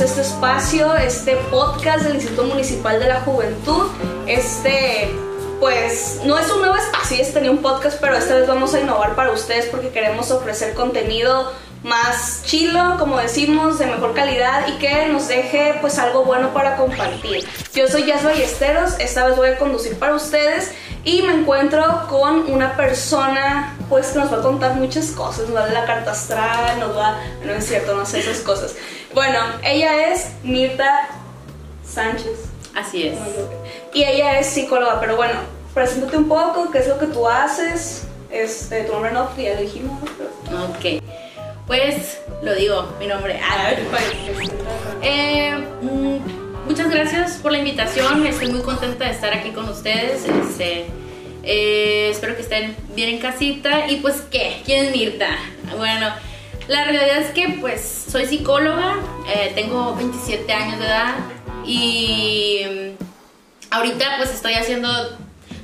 este espacio, este podcast del Instituto Municipal de la Juventud. Este, pues, no es un nuevo espacio, ya tenía un podcast, pero esta vez vamos a innovar para ustedes porque queremos ofrecer contenido más chilo, como decimos, de mejor calidad y que nos deje pues algo bueno para compartir. Yo soy Jazz Ballesteros, esta vez voy a conducir para ustedes y me encuentro con una persona pues que nos va a contar muchas cosas, nos va a dar la carta astral, nos va, no es cierto, no sé esas cosas. Bueno, ella es Mirta Sánchez. Así es. Y ella es psicóloga, pero bueno, preséntate un poco, qué es lo que tú haces, este, tu nombre no, ya lo dijimos. Ok. Pues lo digo, mi nombre. Ah, eh, mm, muchas gracias por la invitación. Estoy muy contenta de estar aquí con ustedes. Este, eh, espero que estén bien en casita. Y pues, ¿qué? ¿Quién es Mirta? Bueno, la realidad es que pues soy psicóloga, eh, tengo 27 años de edad y mm, ahorita pues estoy haciendo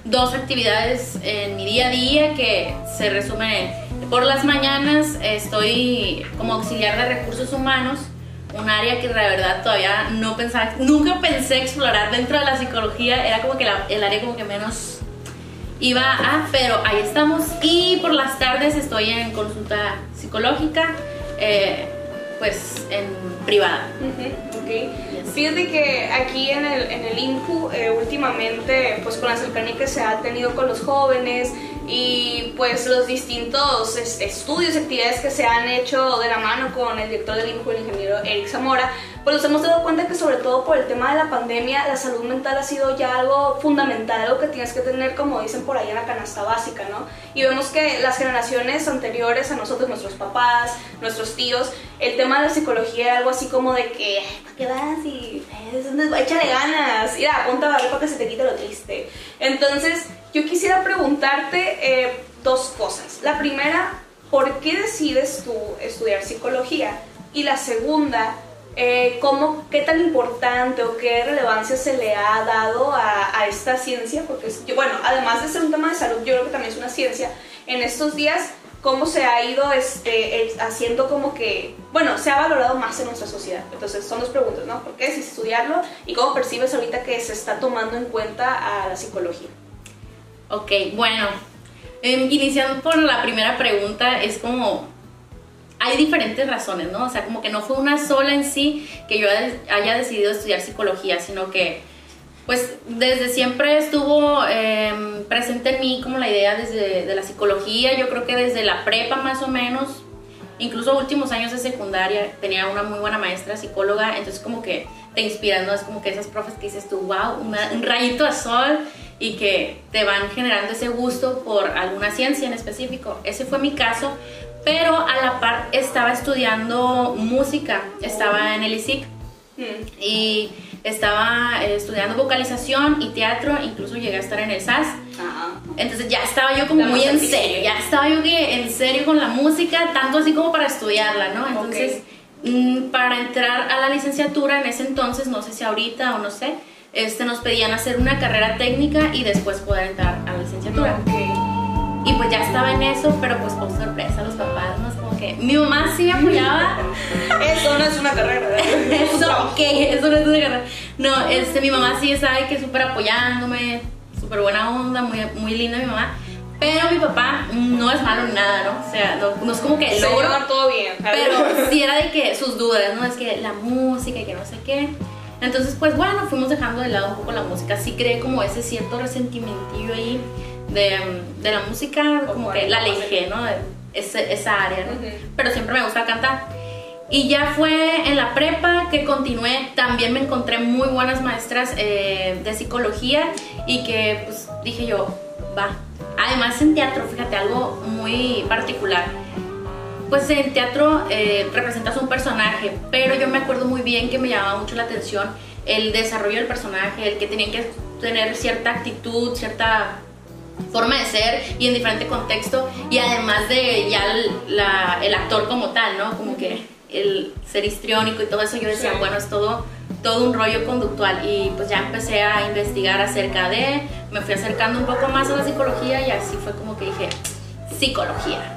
dos actividades en mi día a día que se resumen en por las mañanas estoy como auxiliar de recursos humanos, un área que de verdad todavía no pensaba, nunca pensé explorar dentro de la psicología, era como que el área como que menos iba a, pero ahí estamos. Y por las tardes estoy en consulta psicológica, eh, pues en privada. Fíjate que aquí en el, en el INCU, eh, últimamente, pues con la cercanía que se ha tenido con los jóvenes y pues los distintos estudios y actividades que se han hecho de la mano con el director del INCU, el ingeniero Eric Zamora, pues nos hemos dado cuenta que sobre todo por el tema de la pandemia, la salud mental ha sido ya algo fundamental, algo que tienes que tener, como dicen por ahí, en la canasta básica, ¿no? Y vemos que las generaciones anteriores a nosotros, nuestros papás, nuestros tíos, el tema de la psicología era algo así como de que, ¿para qué vas? Y eh, échale ganas, ir a punta para que se te quite lo triste. Entonces, yo quisiera preguntarte eh, dos cosas. La primera, ¿por qué decides tú estudiar psicología? Y la segunda, eh, cómo, qué tan importante o qué relevancia se le ha dado a, esta ciencia, porque bueno, además de ser un tema de salud, yo creo que también es una ciencia. En estos días, cómo se ha ido este, haciendo como que, bueno, se ha valorado más en nuestra sociedad. Entonces, son dos preguntas, ¿no? ¿Por qué es estudiarlo y cómo percibes ahorita que se está tomando en cuenta a la psicología? Ok, bueno, em, iniciando por la primera pregunta, es como hay diferentes razones, ¿no? O sea, como que no fue una sola en sí que yo haya decidido estudiar psicología, sino que, pues, desde siempre estuvo em, presente en mí como la idea desde de la psicología, yo creo que desde la prepa más o menos, incluso últimos años de secundaria, tenía una muy buena maestra psicóloga, entonces como que te inspiras, ¿no? Es como que esas profes que dices tú, wow, un rayito de sol y que te van generando ese gusto por alguna ciencia en específico. Ese fue mi caso, pero a la par estaba estudiando música, estaba en el ISIC mm. y estaba eh, estudiando vocalización y teatro, incluso llegué a estar en el SAS. Entonces ya estaba yo como muy en serio, ya estaba yo en serio con la música, tanto así como para estudiarla, ¿no? Entonces, mm, para entrar a la licenciatura en ese entonces, no sé si ahorita o no sé, este, nos pedían hacer una carrera técnica y después poder entrar a la licenciatura. Y pues ya estaba en eso, pero pues por sorpresa los papás, ¿no? Es como que mi mamá sí me apoyaba. eso no es una carrera, eso, ok, eso no es una carrera. No, este, mi mamá sí sabe que súper apoyándome, súper buena onda, muy, muy linda mi mamá. Pero mi papá no es malo ni nada, ¿no? O sea, no, es como que logro. todo bien. Pero sí era de que sus dudas, ¿no? Es que la música y que no sé qué. Entonces, pues bueno, fuimos dejando de lado un poco la música. Sí creé como ese cierto resentimientillo ahí de, de la música, como que la alejé, ¿no? esa área, ¿no? Pero siempre me gusta cantar. Y ya fue en la prepa que continué, también me encontré muy buenas maestras eh, de psicología y que pues dije yo, va. Además en teatro, fíjate, algo muy particular. Pues en teatro eh, representas un personaje, pero yo me acuerdo muy bien que me llamaba mucho la atención el desarrollo del personaje, el que tenía que tener cierta actitud, cierta forma de ser y en diferente contexto y además de ya el, actor como tal, ¿no? Como que el ser histriónico y todo eso, yo decía, bueno, es todo, todo un rollo conductual y pues ya empecé a investigar acerca de, me fui acercando un poco más a la psicología y así fue como que dije, psicología.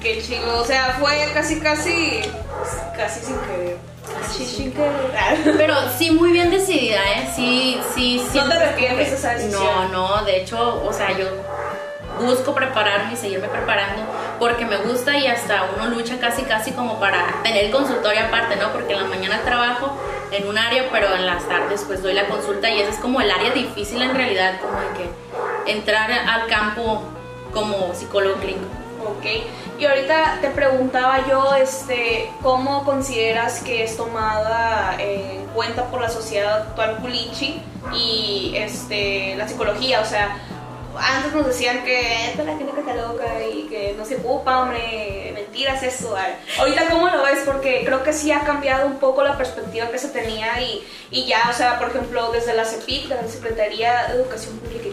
Qué chido, o sea, fue casi, casi, casi sin querer. Pero sí, muy bien decidida, ¿eh? Sí, sí, sí. ¿No te arrepientes esa decisión? No, no, de hecho, o sea, yo busco prepararme y seguirme preparando porque me gusta y hasta uno lucha casi casi como para tener el consultorio aparte, ¿no? Porque en la mañana trabajo en un área, pero en las tardes pues doy la consulta y ese es como el área difícil en realidad, como de que entrar al campo como psicólogo clínico. Ok, y ahorita te preguntaba yo, este, ¿cómo consideras que es tomada en cuenta por la sociedad actual Pulichi y este, la psicología? O sea, antes nos decían que esta la gente que está loca y que no se ocupa, hombre, mentiras eso. Ahorita, ¿cómo lo ves? Porque creo que sí ha cambiado un poco la perspectiva que se tenía y, y ya, o sea, por ejemplo, desde la CEPIC, la Secretaría de Educación Pública y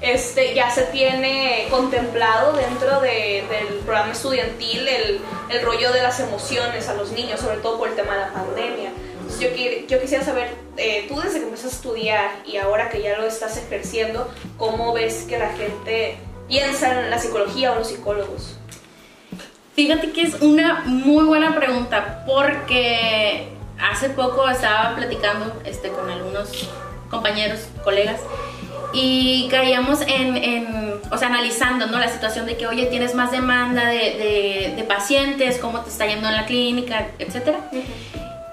este, ya se tiene contemplado dentro de, del programa estudiantil el, el rollo de las emociones a los niños, sobre todo por el tema de la pandemia yo, yo quisiera saber, eh, tú desde que empezaste a estudiar y ahora que ya lo estás ejerciendo, ¿cómo ves que la gente piensa en la psicología o los psicólogos? Fíjate que es una muy buena pregunta porque hace poco estaba platicando este, con algunos compañeros, colegas, y caíamos en, en, o sea, analizando, ¿no? La situación de que, oye, tienes más demanda de, de, de pacientes, cómo te está yendo en la clínica, etcétera.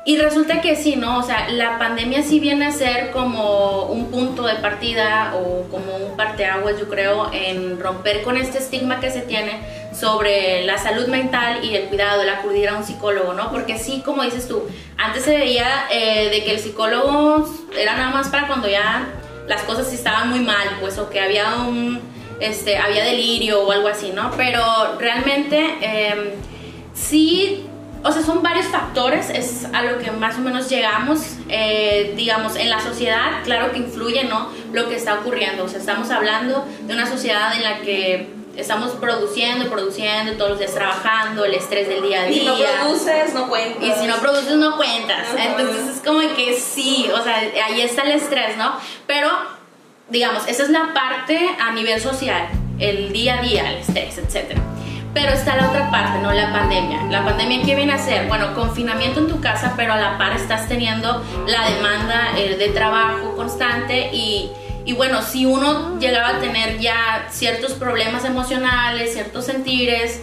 Y resulta que sí, ¿no? O sea, la pandemia sí viene a ser como un punto de partida o como un parteaguas, yo creo, en romper con este estigma que se tiene sobre la salud mental y el cuidado, el acudir a un psicólogo, ¿no? Porque sí, como dices tú, antes se veía eh, de que el psicólogo era nada más para cuando ya las cosas estaban muy mal, pues, o que había un, este, había delirio o algo así, ¿no? Pero realmente eh, sí o sea, son varios factores, es a lo que más o menos llegamos, eh, digamos, en la sociedad, claro que influye, ¿no? Lo que está ocurriendo, o sea, estamos hablando de una sociedad en la que estamos produciendo, produciendo, todos los días trabajando, el estrés del día a día. Y si no produces, no cuentas. Y si no produces, no cuentas. Entonces es como que sí, o sea, ahí está el estrés, ¿no? Pero, digamos, esa es la parte a nivel social, el día a día, el estrés, etcétera. Pero está la otra parte, ¿no? La pandemia. La pandemia, ¿qué viene a ser? Bueno, confinamiento en tu casa, pero a la par estás teniendo la demanda eh, de trabajo constante y, y, bueno, si uno llegaba a tener ya ciertos problemas emocionales, ciertos sentires,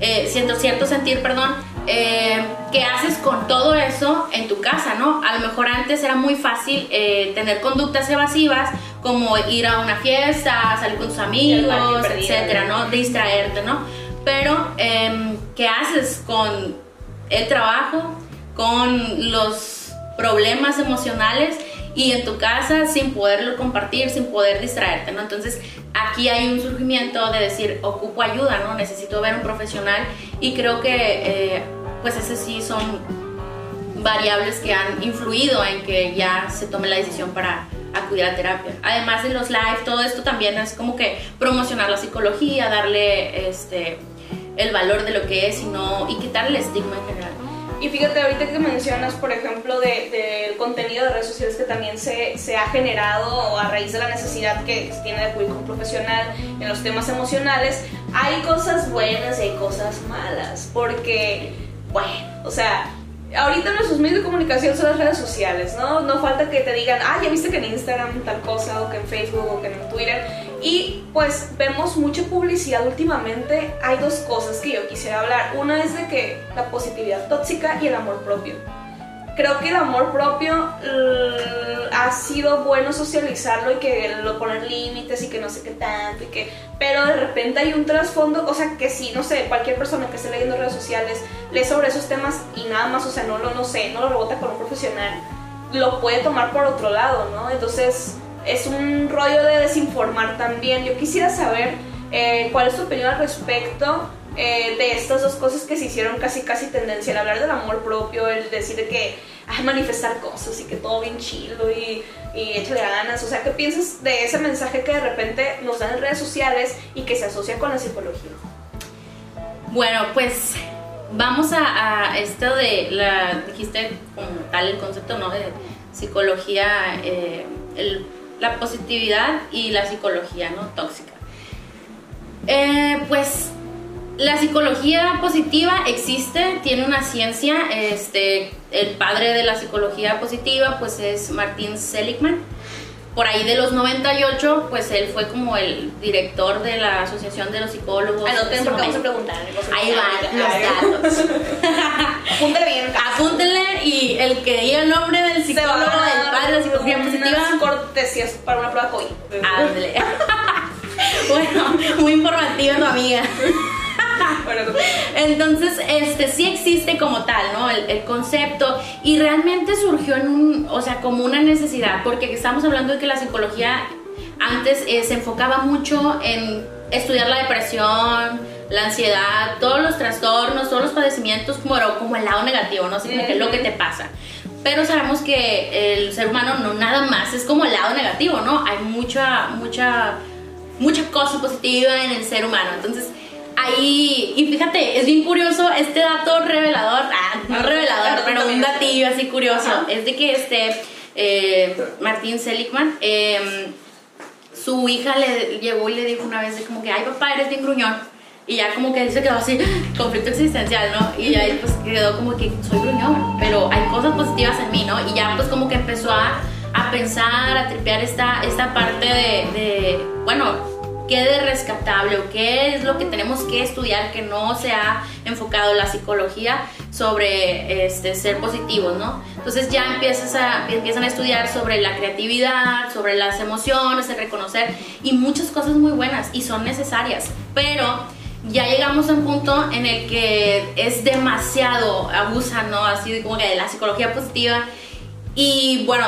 eh, cierto, cierto sentir, perdón, eh, ¿qué haces con todo eso en tu casa, no? A lo mejor antes era muy fácil eh, tener conductas evasivas como ir a una fiesta, salir con tus amigos, etcétera, ¿no? Distraerte, ¿no? pero em, ¿qué haces con el trabajo, con los problemas emocionales y en tu casa sin poderlo compartir, sin poder distraerte, ¿no? Entonces aquí hay un surgimiento de decir, ocupo ayuda, ¿no? Necesito ver un profesional y creo que eh, pues esas sí son variables que han influido en que ya se tome la decisión para acudir a terapia. Además de los live, todo esto también es como que promocionar la psicología, darle este el valor de lo que es y, no, y quitar el estigma en general. Y fíjate, ahorita que mencionas, por ejemplo, del de, contenido de redes sociales que también se, se, ha generado a raíz de la necesidad que tiene con un profesional en los temas emocionales, hay cosas buenas y hay cosas malas, porque, bueno, o sea, ahorita nuestros medios de comunicación son las redes sociales, ¿no? No falta que te digan, ah, ya viste que en Instagram tal cosa, o que en Facebook, o que en Twitter y pues vemos mucha publicidad últimamente. Hay dos cosas que yo quisiera hablar. Una es de que la positividad tóxica y el amor propio. Creo que el amor propio ha sido bueno socializarlo y que lo poner límites y que no sé qué tanto y que pero de repente hay un trasfondo, o sea, que sí, no sé, cualquier persona que esté leyendo redes sociales lee sobre esos temas y nada más, o sea, no lo no sé, no lo rebota con un profesional, lo puede tomar por otro lado, ¿no? Entonces, es un rollo de desinformar también. Yo quisiera saber eh, cuál es tu opinión al respecto eh, de estas dos cosas que se hicieron casi casi tendencia, el hablar del amor propio, el decir que hay manifestar cosas y que todo bien chido y, y échale ganas. O sea, ¿qué piensas de ese mensaje que de repente nos dan en redes sociales y que se asocia con la psicología? Bueno, pues vamos a, esto de la, dijiste como tal el concepto, ¿no? De psicología, eh, la positividad y la psicología no tóxica. Eh, pues la psicología positiva existe, tiene una ciencia. Este, el padre de la psicología positiva, pues es Martin Seligman por ahí de los 98, pues él fue como el director de la Asociación de los Psicólogos. Anoten porque vamos a preguntar. Ahí van los datos. Apúntenle bien. Apúntenle y el que diga el nombre del psicólogo, del padre de la psicología positiva. cortesías para una prueba COVID. Bueno, muy informativa tu amiga. Entonces, este sí existe como tal, ¿no? El, concepto y realmente surgió en un, o sea, como una necesidad, porque estamos hablando de que la psicología antes eh, se enfocaba mucho en estudiar la depresión, la ansiedad, todos los trastornos, todos los padecimientos como, como el lado negativo, ¿no? Así como que es lo que te pasa. Pero sabemos que el ser humano no nada más es como el lado negativo, ¿no? Hay mucha, mucha, mucha cosa positiva en el ser humano. Entonces, ahí, y fíjate, es bien curioso este dato revelador, ah, no revelador, pero un datillo así curioso, es de que este eh, Martín Seligman, em, su hija le llegó y le dijo una vez de como que, ay papá, eres bien gruñón. Y ya como que se quedó así, conflicto existencial, ¿no? Y ya pues quedó como que soy gruñón, pero hay cosas positivas en mí, ¿no? Y ya pues como que empezó a, a pensar, a tripear esta, esta parte de, de bueno, qué de rescatable o qué es lo que tenemos que estudiar que no se ha enfocado la psicología sobre este, ser positivos, ¿no? Entonces ya empiezas a, empiezan a estudiar sobre la creatividad, sobre las emociones, el reconocer y muchas cosas muy buenas y son necesarias, pero ya llegamos a un punto en el que es demasiado, abusa, ¿no? Así como que de la psicología positiva y bueno,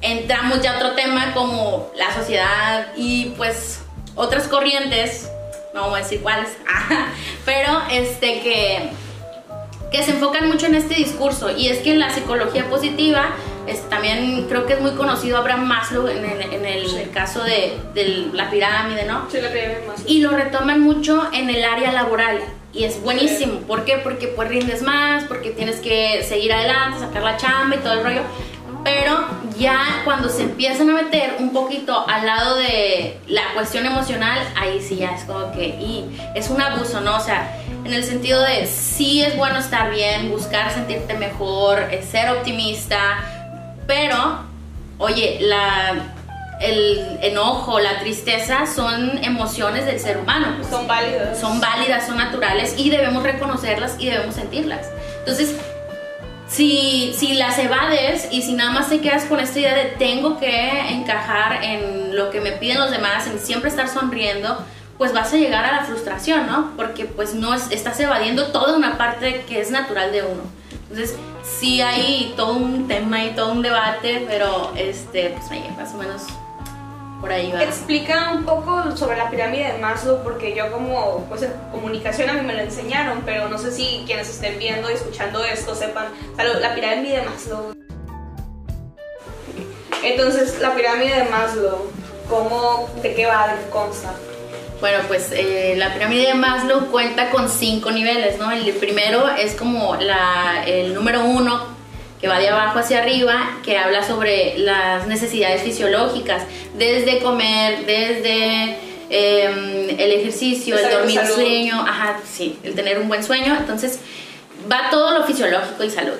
entramos ya a otro tema como la sociedad y pues otras corrientes, no vamos a decir cuáles, pero este que, que se enfocan mucho en este discurso y es que en la psicología positiva es, también creo que es muy conocido Abraham Maslow en el, en el caso de, de, la pirámide, ¿no? Sí, la pirámide Maslow. Y lo retoman mucho en el área laboral y es buenísimo. ¿Por qué? Porque pues rindes más, porque tienes que seguir adelante, sacar la chamba y todo el rollo pero ya cuando se empiezan a meter un poquito al lado de la cuestión emocional, ahí sí ya es como que, y es un abuso, ¿no? O sea, en el sentido de sí es bueno estar bien, buscar sentirte mejor, ser optimista, pero, oye, la, el enojo, la tristeza son emociones del ser humano. Pues. son válidas. Son válidas, son naturales y debemos reconocerlas y debemos sentirlas. Entonces, si, si las evades y si nada más te quedas con esta idea de tengo que encajar en lo que me piden los demás, en siempre estar sonriendo, pues vas a llegar a la frustración, ¿no? Porque pues no estás evadiendo toda una parte que es natural de uno. Entonces, sí hay todo un tema y todo un debate, pero este, pues más o menos por ahí va. Explica un poco sobre la pirámide de Maslow, porque yo como pues, comunicación a mí me lo enseñaron, pero no sé si quienes estén viendo y escuchando esto sepan, la pirámide de Maslow. Entonces, la pirámide de Maslow, ¿cómo, ¿de qué va? ¿De qué consta? Bueno, pues eh, la pirámide de Maslow cuenta con cinco niveles, ¿no? El primero es como la, el número uno, que va de abajo hacia arriba, que habla sobre las necesidades fisiológicas, desde comer, desde em, el ejercicio, el dormir, el sueño, ajá, sí, el tener un buen sueño. Entonces, va todo lo fisiológico y salud.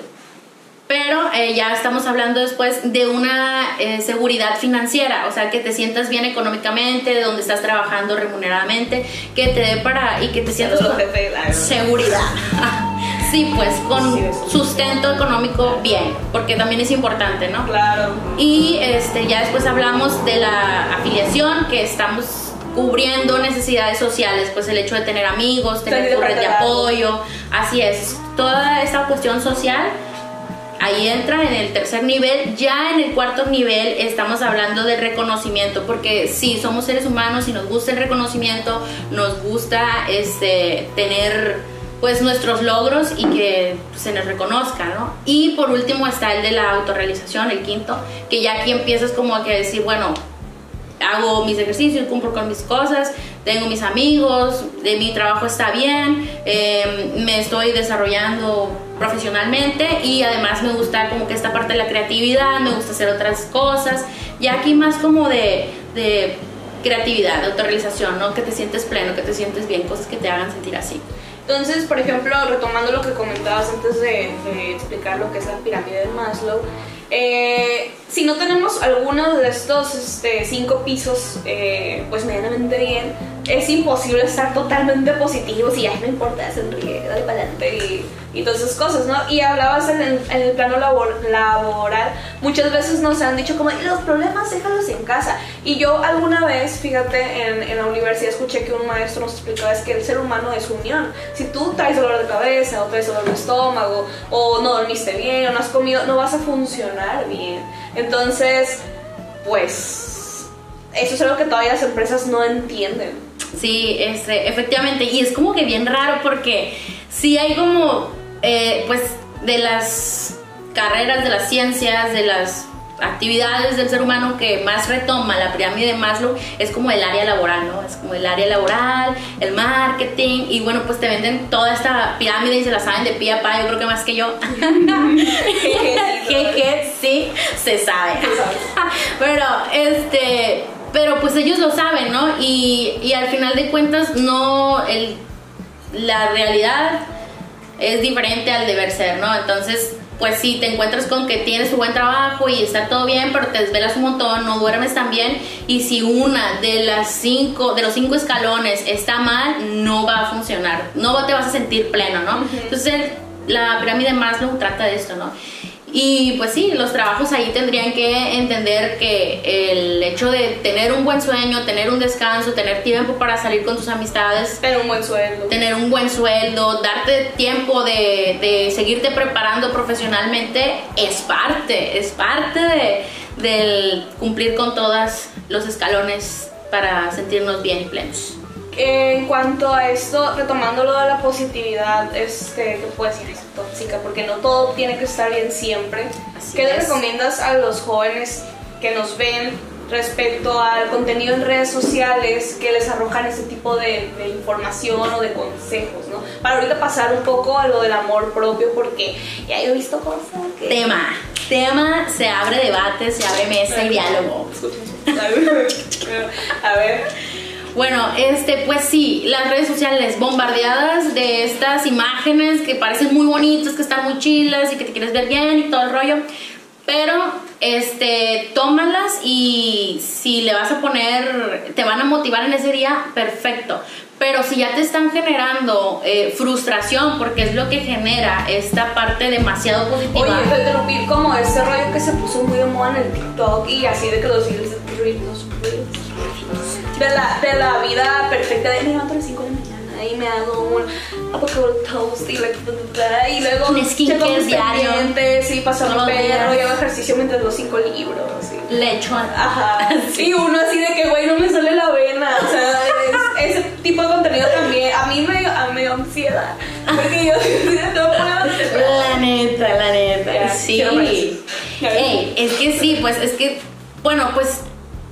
Pero eh, ya estamos hablando después de una eh, seguridad financiera, o sea, que te sientas bien económicamente, de donde estás trabajando remuneradamente, que te dé para y que te sientas con seguridad. Sí, pues con sustento económico bien, porque también es importante, ¿no? Claro. Y este, ya después hablamos de la afiliación, que estamos cubriendo necesidades sociales, pues el hecho de tener amigos, tener red de apoyo, así es, toda esta cuestión social ahí entra en el tercer nivel. Ya en el cuarto nivel estamos hablando del reconocimiento, porque sí, somos seres humanos y nos gusta el reconocimiento, nos gusta este, tener pues nuestros logros y que se nos reconozca, ¿no? Y por último está el de la autorrealización, el quinto, que ya aquí empiezas como a decir, bueno, hago mis ejercicios, cumplo con mis cosas, tengo mis amigos, de mi trabajo está bien, em, me estoy desarrollando profesionalmente y además me gusta como que esta parte de la creatividad, me gusta hacer otras cosas, ya aquí más como de, de creatividad, de autorrealización, ¿no? Que te sientes pleno, que te sientes bien, cosas que te hagan sentir así. Entonces, por ejemplo, retomando lo que comentabas antes de, explicar lo que es la pirámide de Maslow, eh, si no tenemos alguno de estos este, cinco pisos, eh, pues medianamente bien, es imposible estar totalmente positivos y, ay, no importa, sonríe, dale para adelante y, todas esas cosas, ¿no? Y hablabas en el, en el plano labor, laboral, muchas veces nos han dicho como, los problemas déjalos en casa. Y yo alguna vez, fíjate, en, en la universidad escuché que un maestro nos explicaba es que el ser humano es unión. Si tú traes dolor de cabeza o traes dolor de estómago o no dormiste bien o no has comido, no vas a funcionar bien. Entonces, pues, eso es algo que todavía las empresas no entienden. Sí, este, efectivamente, y es como que bien raro porque sí hay como, eh, pues, de las carreras, de las ciencias, de las actividades del ser humano que más retoma la pirámide de Maslow es como el área laboral, ¿no? Es como el área laboral, el marketing y bueno, pues te venden toda esta pirámide y se la saben de pie a pa, yo creo que más que yo. que sí, se sabe. Pero este pero pues ellos lo saben, ¿no? Y, y al final de cuentas no, el, la realidad es diferente al deber ser, ¿no? Entonces, pues sí, te encuentras con que tienes un buen trabajo y está todo bien, pero te desvelas un montón, no duermes tan bien, y si una de las cinco, de los cinco escalones está mal, no va a funcionar, no te vas a sentir pleno, ¿no? Entonces, la pirámide de Maslow trata de esto, ¿no? Y pues sí, los trabajos ahí tendrían que entender que el hecho de tener un buen sueño, tener un descanso, tener tiempo para salir con tus amistades, tener un buen sueldo, tener un buen sueldo, darte tiempo de, de seguirte preparando profesionalmente, es parte, es parte de, del cumplir con todos los escalones para sentirnos bien y plenos. En cuanto a esto, retomando lo de la positividad, este, ¿qué puedes decir? tóxica, porque no todo tiene que estar bien siempre. ¿Qué le recomiendas a los jóvenes que nos ven respecto al contenido en redes sociales que les arrojan ese tipo de, información o de consejos, ¿no? Para ahorita pasar un poco a lo del amor propio, porque ya he visto cosas que... Tema, tema, se abre debate, se abre mesa y diálogo. a ver. Bueno, este, pues sí, las redes sociales bombardeadas de estas imágenes que parecen muy bonitas, que están muy chilas y que te quieres ver bien y todo el rollo. Pero, este, tómalas y si le vas a poner, te van a motivar en ese día, perfecto. Pero si ya te están generando eh, frustración, porque es lo que genera esta parte demasiado positiva. Oye, te interrumpir como ese rollo que se puso muy de moda en el TikTok y así de que los reels, de la, de la vida perfecta de me levanto a las 5 de la mañana y me hago un avocado toast y, y luego un skincare diario. sí, paso mi perro y hago ejercicio mientras los cinco libros sí. lecho ajá. Y uno así de que güey no me sale la vena o sea ese tipo de contenido también. A mí me, a, me dio ansiedad porque yo no puedo la neta la neta sí. Ey, es que sí pues es que bueno pues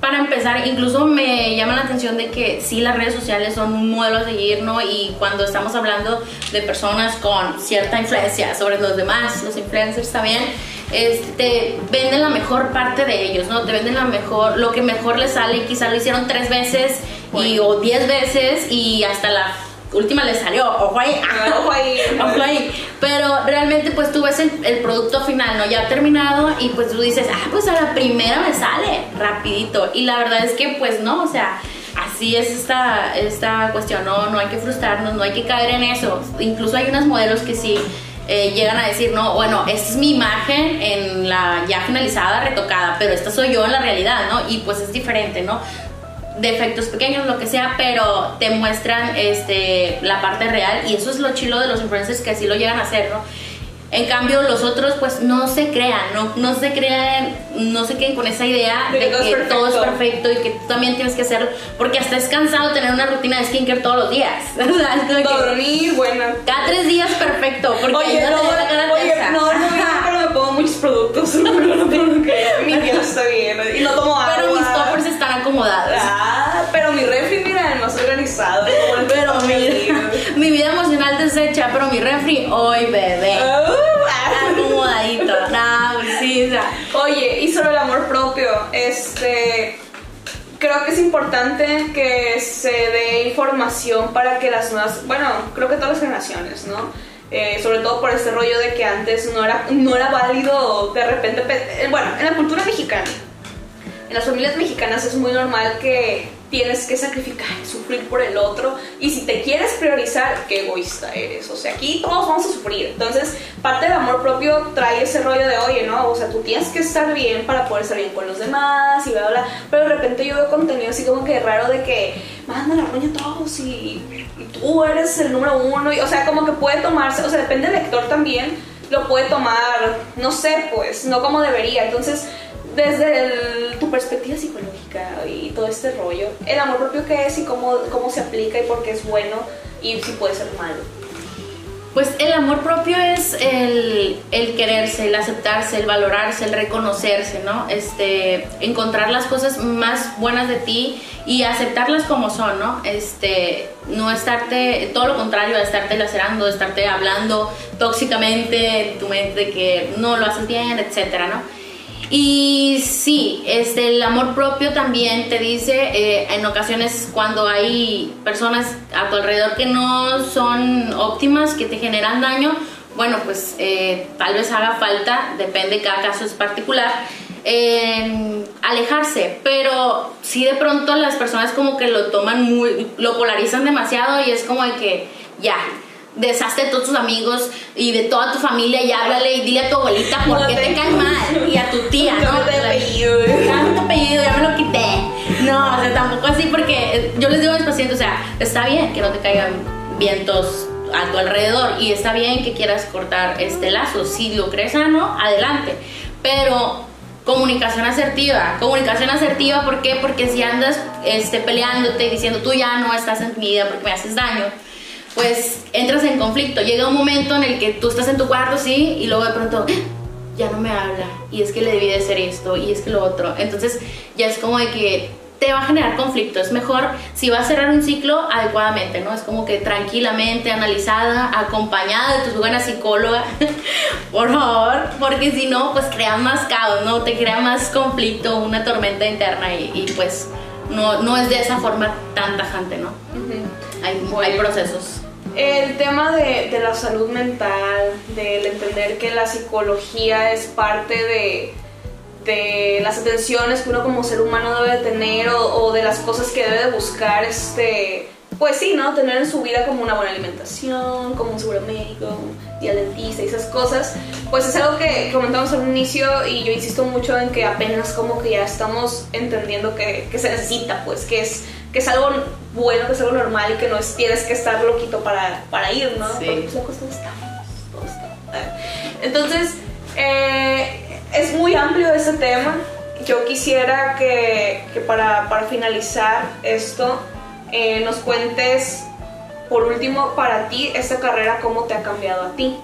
para empezar, incluso me llama la atención de que sí las redes sociales son un modelo a seguir, ¿no? Y cuando estamos hablando de personas con cierta influencia sobre los demás, los influencers también, este, venden la mejor parte de ellos, ¿no? Te venden la mejor, lo que mejor les sale, quizá lo hicieron tres veces y, o diez veces y hasta la última le salió, ojo ahí, ojo ahí, ojo ahí. Pero realmente pues tú ves el, el, producto final, ¿no? Ya terminado y pues tú dices, ah, pues a la primera me sale, rapidito. Y la verdad es que pues no, o sea, así es esta, esta cuestión, no, no hay que frustrarnos, no hay que caer en eso. Incluso hay unos modelos que sí eh, llegan a decir, no, bueno, esta es mi imagen en la ya finalizada, retocada, pero esta soy yo en la realidad, ¿no? Y pues es diferente, ¿no? Defectos pequeños, lo que sea, pero te muestran este, la parte real y eso es lo chilo de los influencers que así lo llegan a hacer, ¿no? En cambio, los otros, pues no se crean, no, no se crean, no se queden con esa idea de, que, todo es perfecto y que tú también tienes que hacerlo, porque hasta es cansado tener una rutina de skincare todos los días. o sea, es Dormir, buena. Cada tres días, perfecto, porque oye, no, la cara oye, no, no, pero me pongo muchos productos, mi está bien y no tomo agua. Pero mis toppers están acomodados. Mi refri, hoy bebé. Uh, acomodadito. no, sí, Oye, y sobre el amor propio, este creo que es importante que se dé información para que las nuevas, bueno, creo que todas las generaciones, ¿no? Eh, sobre todo por este rollo de que antes no era, no era válido de repente, eh, bueno, en la cultura mexicana, en las familias mexicanas es muy normal que tienes que sacrificar y sufrir por el otro. Y si te quieres priorizar, qué egoísta eres. O sea, aquí todos vamos a sufrir. Entonces, parte del amor propio trae ese rollo de, oye, ¿no? O sea, tú tienes que estar bien para poder estar bien con los demás y bla, bla. Pero de repente yo veo contenido así como que raro de que manda la roña a todos y, tú eres el número uno. Y, o sea, como que puede tomarse, o sea, depende del lector también, lo puede tomar, no sé, pues, no como debería. Entonces, desde tu perspectiva psicológica y todo este rollo, el amor propio qué es y cómo, cómo se aplica y por qué es bueno y si puede ser malo. Pues el amor propio es el, el, quererse, el aceptarse, el valorarse, el reconocerse, ¿no? Este, encontrar las cosas más buenas de ti y aceptarlas como son, ¿no? Este, no estarte, todo lo contrario, de estarte lacerando, estarte hablando tóxicamente en tu mente de que no lo haces bien, etcétera, ¿no? Y sí, este, el amor propio también te dice eh, en ocasiones cuando hay personas a tu alrededor que no son óptimas, que te generan daño, bueno, pues eh, tal vez haga falta, depende, cada caso es particular, alejarse, pero si de pronto las personas como que lo toman muy, lo polarizan demasiado y es como de que ya, deshazte de todos tus amigos y de toda tu familia y háblale y dile a tu abuelita por qué te, cae mal y a tu tía, ¿no? te apellido. tu apellido, ya me lo quité. No, o sea, tampoco así porque eh, yo les digo a mis pacientes, o sea, está bien que no te caigan vientos a tu alrededor y está bien que quieras cortar este lazo. Si lo crees sano, adelante. Pero comunicación asertiva. Comunicación asertiva, ¿por qué? Porque si andas este, peleándote y diciendo tú ya no estás en mi vida porque me haces daño, pues entras en conflicto. Llega un momento en el que tú estás en tu cuarto, sí, y luego de pronto ¡Ah! ya no me habla, y es que le debí de hacer esto, y es que lo otro. Entonces ya es como de que te va a generar conflicto. Es mejor si va a cerrar un ciclo adecuadamente, ¿no? Es como que tranquilamente, analizada, acompañada de tu buena psicóloga, por favor, porque si no, pues crea más caos, ¿no? Te crea más conflicto, una tormenta interna y, pues no, no es de esa forma tan tajante, ¿no? hay, hay procesos. El tema de, de, la salud mental, del entender que la psicología es parte de, de las atenciones que uno como ser humano debe tener o, de las cosas que debe buscar, este, pues sí, ¿no? Tener en su vida como una buena alimentación, como un seguro médico, y al dentista y esas cosas, pues es algo que comentamos al inicio y yo insisto mucho en que apenas como que ya estamos entendiendo que, que se necesita, pues que es que es algo bueno, que es algo normal y que no es, tienes que estar loquito para, para ir, ¿no? Sí. Porque pues locos todos estamos, Entonces, eh, es muy amplio ese tema. Yo quisiera que, que para, para, finalizar esto, eh, nos cuentes, por último, para ti, esta carrera, cómo te ha cambiado a ti.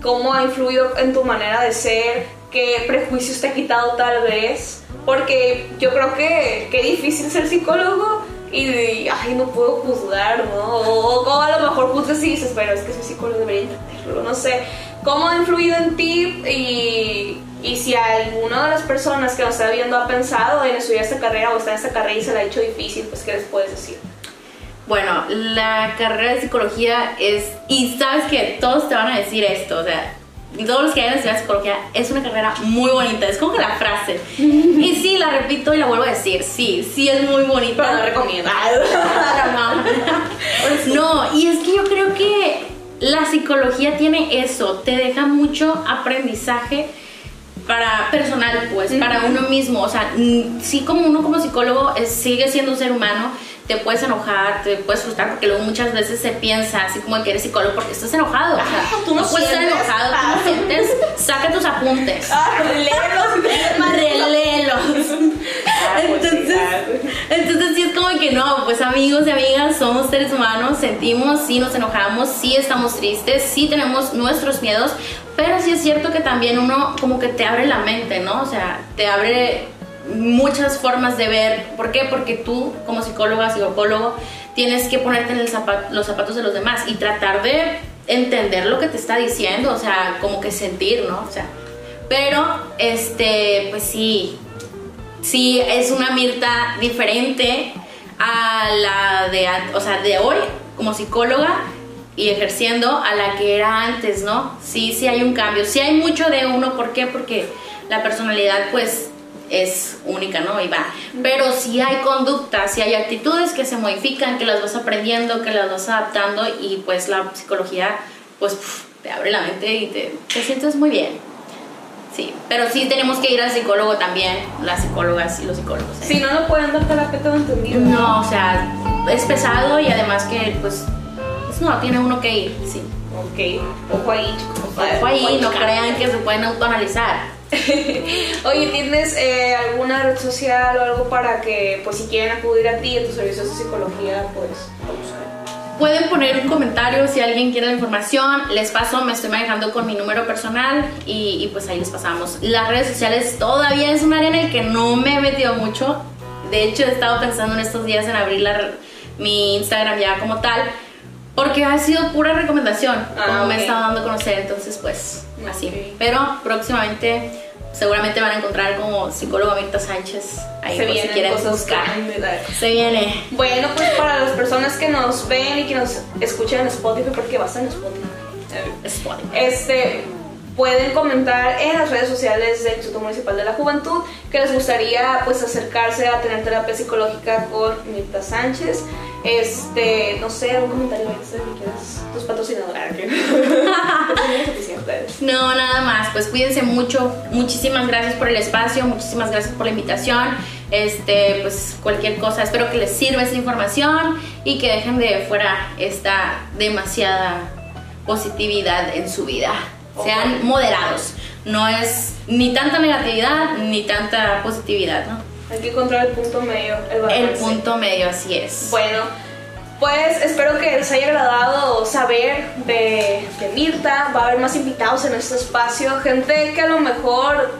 Cómo ha influido en tu manera de ser, qué prejuicios te ha quitado tal vez porque yo creo que qué difícil ser psicólogo y, ay, no puedo juzgar, ¿no? O, a lo mejor juzgas y dices, pero es que soy psicólogo, debería entenderlo, no sé. ¿Cómo ha influido en ti y, y si alguna de las personas que nos está viendo ha pensado en estudiar esta carrera o está en esta carrera y se la ha hecho difícil, pues qué les puedes decir? Bueno, la carrera de psicología es, y sabes que todos te van a decir esto, o sea, y todos los que hayan estudiado psicología, es una carrera muy bonita. Es como que la frase. y sí, la repito y la vuelvo a decir. Sí, sí es muy bonita. Pero no recomiendo. no, y es que yo creo que la psicología tiene eso. Te deja mucho aprendizaje para personal, pues, para uno mismo. O sea, sí como uno como psicólogo sigue siendo un ser humano, te puedes enojar, te puedes frustrar, porque luego muchas veces se piensa así como que eres psicólogo porque estás enojado. O sea, ah, tú no, puedes estar enojado, tú no sientes, saca tus apuntes. Ah, reléelos, reléelos. Ah, pues entonces, entonces sí es como que no, pues amigos y amigas, somos seres humanos, sentimos, sí nos enojamos, sí estamos tristes, sí tenemos nuestros miedos, pero sí es cierto que también uno como que te abre la mente, ¿no? O sea, te abre muchas formas de ver. ¿Por qué? Porque tú, como psicóloga, psicólogo, tienes que ponerte en los zapatos de los demás y tratar de entender lo que te está diciendo, o sea, como que sentir, ¿no? O sea, pero, este, pues sí, sí es una Mirta diferente a la de, o sea, de hoy como psicóloga y ejerciendo a la que era antes, ¿no? Sí, sí hay un cambio. Sí hay mucho de uno, ¿por qué? Porque la personalidad pues es única, ¿no? Y va. Pero sí hay conductas, sí hay actitudes que se modifican, que las vas aprendiendo, que las vas adaptando y pues la psicología pues te abre la mente y te, te sientes muy bien. Sí, pero sí tenemos que ir al psicólogo también, las psicólogas y los psicólogos. ¿eh? Si no, no pueden dar terapia todo entendido. No, o sea, es pesado y además que, pues, pues no, tiene uno que ir, sí. Ok, ojo ahí, chicos. Ojo ahí, no crean que se pueden autoanalizar. Oye, ¿tienes eh, alguna red social o algo para que, pues, si quieren acudir a ti, a tus servicios de psicología, pues, buscar? Pueden poner un comentario si alguien quiere la información. Les paso, me estoy manejando con mi número personal y, y pues ahí les pasamos. Las redes sociales todavía es un área en el que no me he metido mucho. De hecho, he estado pensando en estos días en abrir la- mi Instagram ya como tal. Porque ha sido pura recomendación, Ah, como me he estado dando a conocer, entonces pues así. Pero próximamente seguramente van a encontrar como psicóloga Mirta Sánchez ahí Se por si quieren cosas buscar. Se viene. Bueno, pues para las personas que nos ven y que nos escuchan en Spotify, porque va a estar en Spotify. Spotify. Este, pueden comentar en las redes sociales del Instituto Municipal de la Juventud que les gustaría pues acercarse a tener terapia psicológica con Mirta Sánchez. Este, no sé, algún comentario extra que quieras, tus patrocinadores. Ah, ok. Es suficiente. No, nada más. Pues cuídense mucho. Muchísimas gracias por el espacio. Muchísimas gracias por la invitación. Este, pues cualquier cosa. Espero que les sirva esta información y que dejen de fuera esta demasiada positividad en su vida. Sean moderados. No es ni tanta negatividad ni tanta positividad, ¿no? Hay que encontrar el punto medio, el El balance. punto medio, así es. Bueno, pues espero que les haya agradado saber de, de Mirta. Va a haber más invitados en este espacio, gente que a lo mejor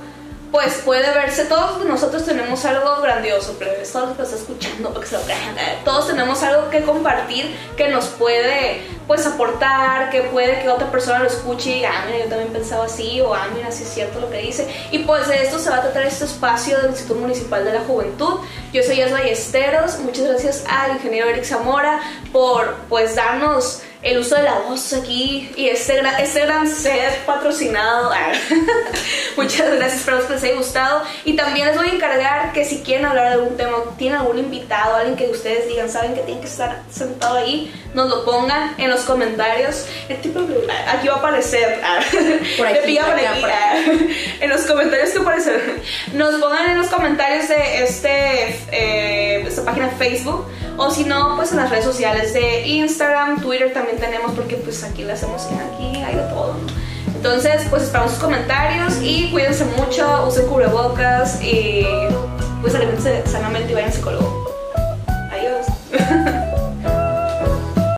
pues puede verse. Todos nosotros tenemos algo grandioso, plebes. Todos los que están escuchando, para que se lo eh, Todos tenemos algo que compartir que nos puede pues aportar, que puede que otra persona lo escuche y diga, ah, mira, yo también pensaba así, o ah, mira, sí es cierto lo que dice. Y pues de esto se va a tratar este espacio del Instituto Municipal de la Juventud. Yo soy Yas Ballesteros. Muchas gracias al ingeniero Eric Zamora por pues darnos el uso de la voz aquí y este gran, este gran set patrocinado. Ah. Muchas gracias, espero que les haya gustado. Y también les voy a encargar que si quieren hablar de algún tema, tienen algún invitado, alguien que ustedes digan, saben que tienen que estar sentado ahí, nos lo pongan en los comentarios. El tipo de- aquí va a aparecer. ah. Por aquí, pica por aquí. En los comentarios que aparecen. Nos pongan en los comentarios de este, eh, esta página de Facebook. O si no, pues en las redes sociales de Instagram, Twitter también tenemos porque pues aquí la hacemos aquí hay de todo. Entonces, pues esperamos sus comentarios y cuídense mucho, usen cubrebocas y pues alimentense sanamente y vayan al psicólogo. Adiós.